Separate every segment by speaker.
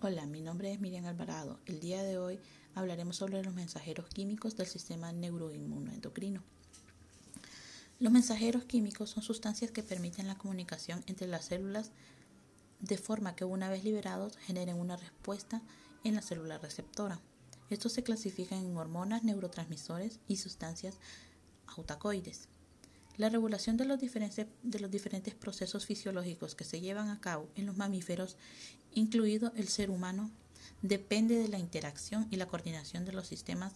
Speaker 1: Hola, mi nombre es Miriam Alvarado. El día de hoy hablaremos sobre los mensajeros químicos del sistema neuroinmunoendocrino. Los mensajeros químicos son sustancias que permiten la comunicación entre las células de forma que una vez liberados generen una respuesta en la célula receptora. Estos se clasifican en hormonas, neurotransmisores y sustancias autacoides. La regulación de los, de los diferentes procesos fisiológicos que se llevan a cabo en los mamíferos, incluido el ser humano, depende de la interacción y la coordinación de los sistemas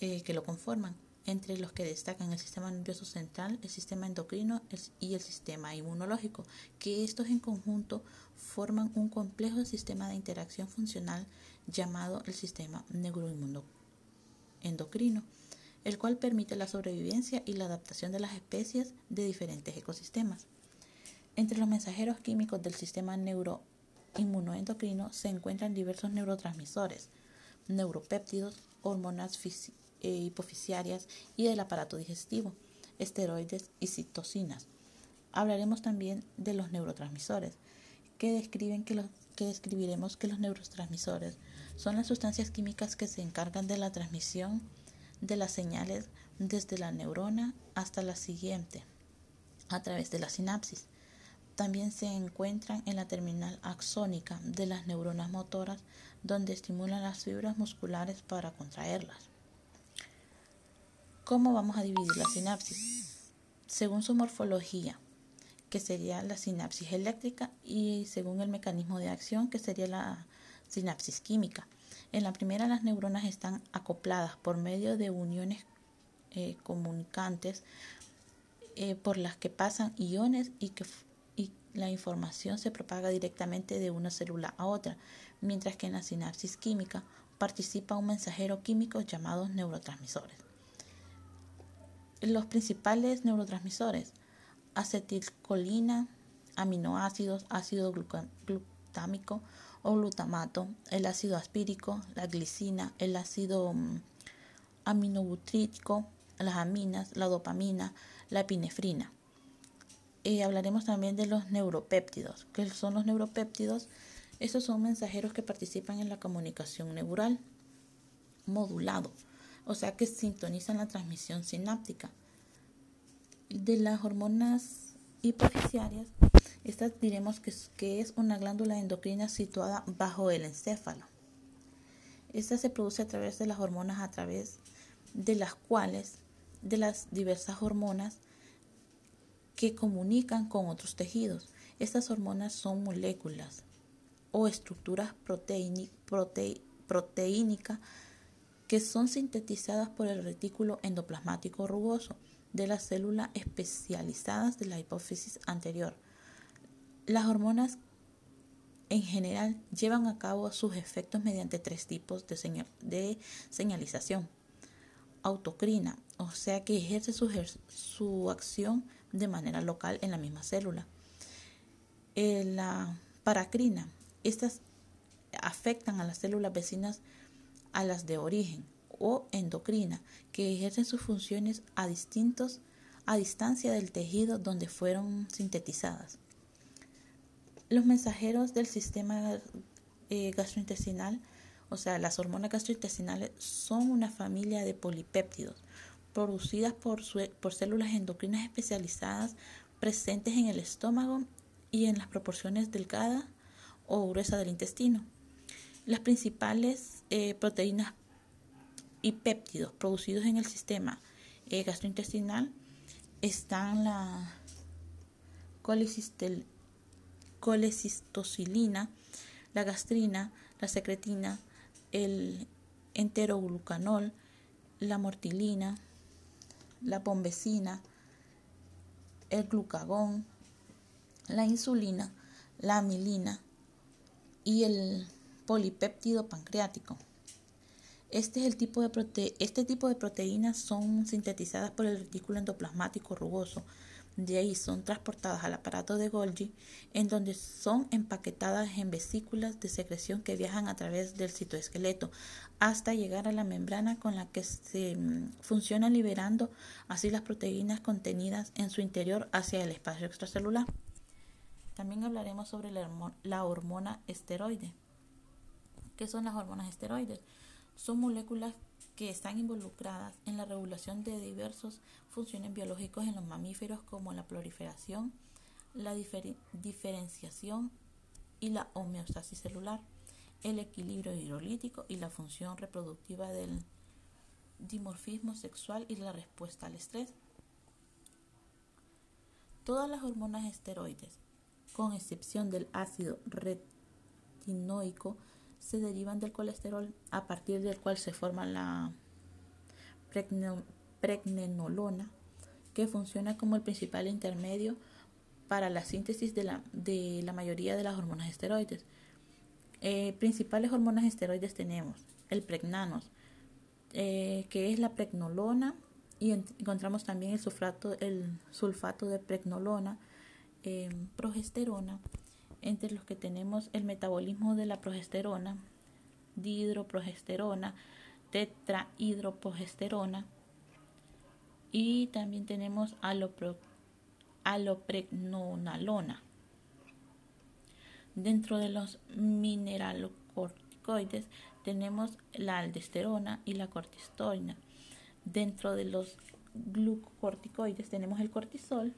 Speaker 1: eh, que lo conforman, entre los que destacan el sistema nervioso central, el sistema endocrino y el sistema inmunológico, que estos en conjunto forman un complejo sistema de interacción funcional llamado el sistema neuroinmunoendocrino el cual permite la sobrevivencia y la adaptación de las especies de diferentes ecosistemas. Entre los mensajeros químicos del sistema neuroinmunoendocrino se encuentran diversos neurotransmisores, neuropéptidos, hormonas eh, hipofisiarias y del aparato digestivo, esteroides y citocinas. Hablaremos también de los neurotransmisores, los, que describiremos que los neurotransmisores son las sustancias químicas que se encargan de la transmisión de las señales desde la neurona hasta la siguiente a través de la sinapsis. También se encuentran en la terminal axónica de las neuronas motoras donde estimulan las fibras musculares para contraerlas. ¿Cómo vamos a dividir la sinapsis? Según su morfología, que sería la sinapsis eléctrica, y según el mecanismo de acción, que sería la sinapsis química. En la primera las neuronas están acopladas por medio de uniones eh, comunicantes eh, por las que pasan iones y que la información se propaga directamente de una célula a otra, mientras que en la sinapsis química participa un mensajero químico llamado neurotransmisores. Los principales neurotransmisores, acetilcolina, aminoácidos, ácido glutámico, o glutamato, el ácido aspírico, la glicina, el ácido mm, aminobutrítico, las aminas, la dopamina, la epinefrina. Y hablaremos también de los neuropéptidos. ¿Qué son los neuropéptidos? Estos son mensajeros que participan en la comunicación neural modulado, o sea que sintonizan la transmisión sináptica. De las hormonas hipofisiarias esta diremos que es, una glándula endocrina situada bajo el encéfalo. Esta se produce a través de las hormonas, a través de las cuales, de las diversas hormonas que comunican con otros tejidos. Estas hormonas son moléculas o estructuras proteínicas que son sintetizadas por el retículo endoplasmático rugoso de las células especializadas de la hipófisis anterior las hormonas en general llevan a cabo sus efectos mediante tres tipos de, señalización. Autocrina, o sea que ejerce su, acción de manera local en la misma célula. Eh, la paracrina, estas afectan a las células vecinas a las de origen o endocrina, que ejercen sus funciones a distintos a distancia del tejido donde fueron sintetizadas. Los mensajeros del sistema eh, gastrointestinal, o sea, las hormonas gastrointestinales, son una familia de polipéptidos producidas por, células endocrinas especializadas presentes en el estómago y en las proporciones delgadas o gruesas del intestino. Las principales eh, proteínas y péptidos producidos en el sistema eh, gastrointestinal están la colecistocilina, la gastrina, la secretina, el enteroglucanol, la mortilina, la bombecina, el glucagón, la insulina, la amilina y el polipéptido pancreático. Este, es el tipo de este tipo de proteínas son sintetizadas por el retículo endoplasmático rugoso de ahí son transportadas al aparato de Golgi, en donde son empaquetadas en vesículas de secreción que viajan a través del citoesqueleto hasta llegar a la membrana con la que se mm, funciona liberando así las proteínas contenidas en su interior hacia el espacio extracelular. También hablaremos sobre la, hormona esteroide, ¿Qué son las hormonas esteroides? Son moléculas que están involucradas en la regulación de diversos funciones biológicos en los mamíferos como la proliferación, la diferenciación y la homeostasis celular, el equilibrio hidrolítico y la función reproductiva del dimorfismo sexual y la respuesta al estrés. Todas las hormonas esteroides, con excepción del ácido retinoico, se derivan del colesterol a partir del cual se forma la pregnenolona, que funciona como el principal intermedio para la síntesis de la, de la mayoría de las hormonas esteroides. Eh, principales hormonas esteroides tenemos el pregnanos, eh, que es la pregnolona, y encontramos también el, sulfato, el sulfato de pregnolona, eh, progesterona, entre los que tenemos el metabolismo de la progesterona, dihidroprogesterona, tetrahidroprogesterona y también tenemos alopro, alopregnolona. Dentro de los mineralocorticoides tenemos la aldosterona y la cortisona. Dentro de los glucocorticoides tenemos el cortisol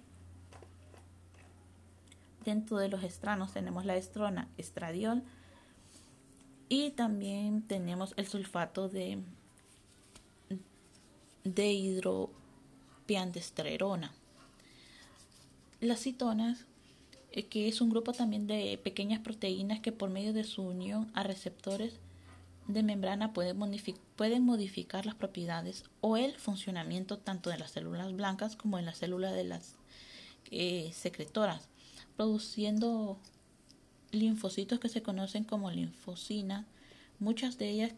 Speaker 1: Dentro de los estranos tenemos la estrona, estradiol y también tenemos el sulfato de, de hidropiandestrerona. Las citonas, eh, que es un grupo también de pequeñas proteínas que por medio de su unión a receptores de membrana pueden, modificar las propiedades o el funcionamiento tanto de las células blancas como en las células de las eh, secretoras produciendo linfocitos que se conocen como linfocinas, muchas de ellas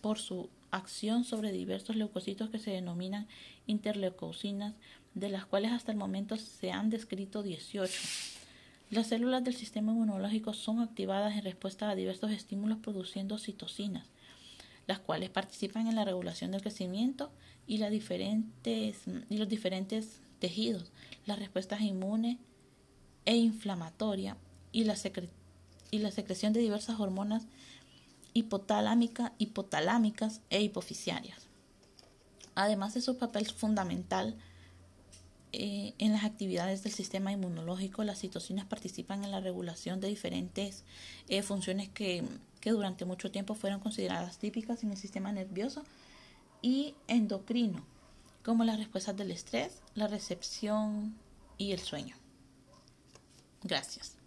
Speaker 1: por su acción sobre diversos leucocitos que se denominan interleucocinas, de las cuales hasta el momento se han descrito 18. Las células del sistema inmunológico son activadas en respuesta a diversos estímulos produciendo citocinas, las cuales participan en la regulación del crecimiento y, y los diferentes tejidos, las respuestas inmunes, e inflamatoria y la, secreción de diversas hormonas hipotalámica, hipotalámicas e hipofisiarias. Además de su papel fundamental eh, en las actividades del sistema inmunológico, las citocinas participan en la regulación de diferentes eh, funciones que, que durante mucho tiempo fueron consideradas típicas en el sistema nervioso y endocrino, como las respuestas del estrés, la recepción y el sueño. Gracias.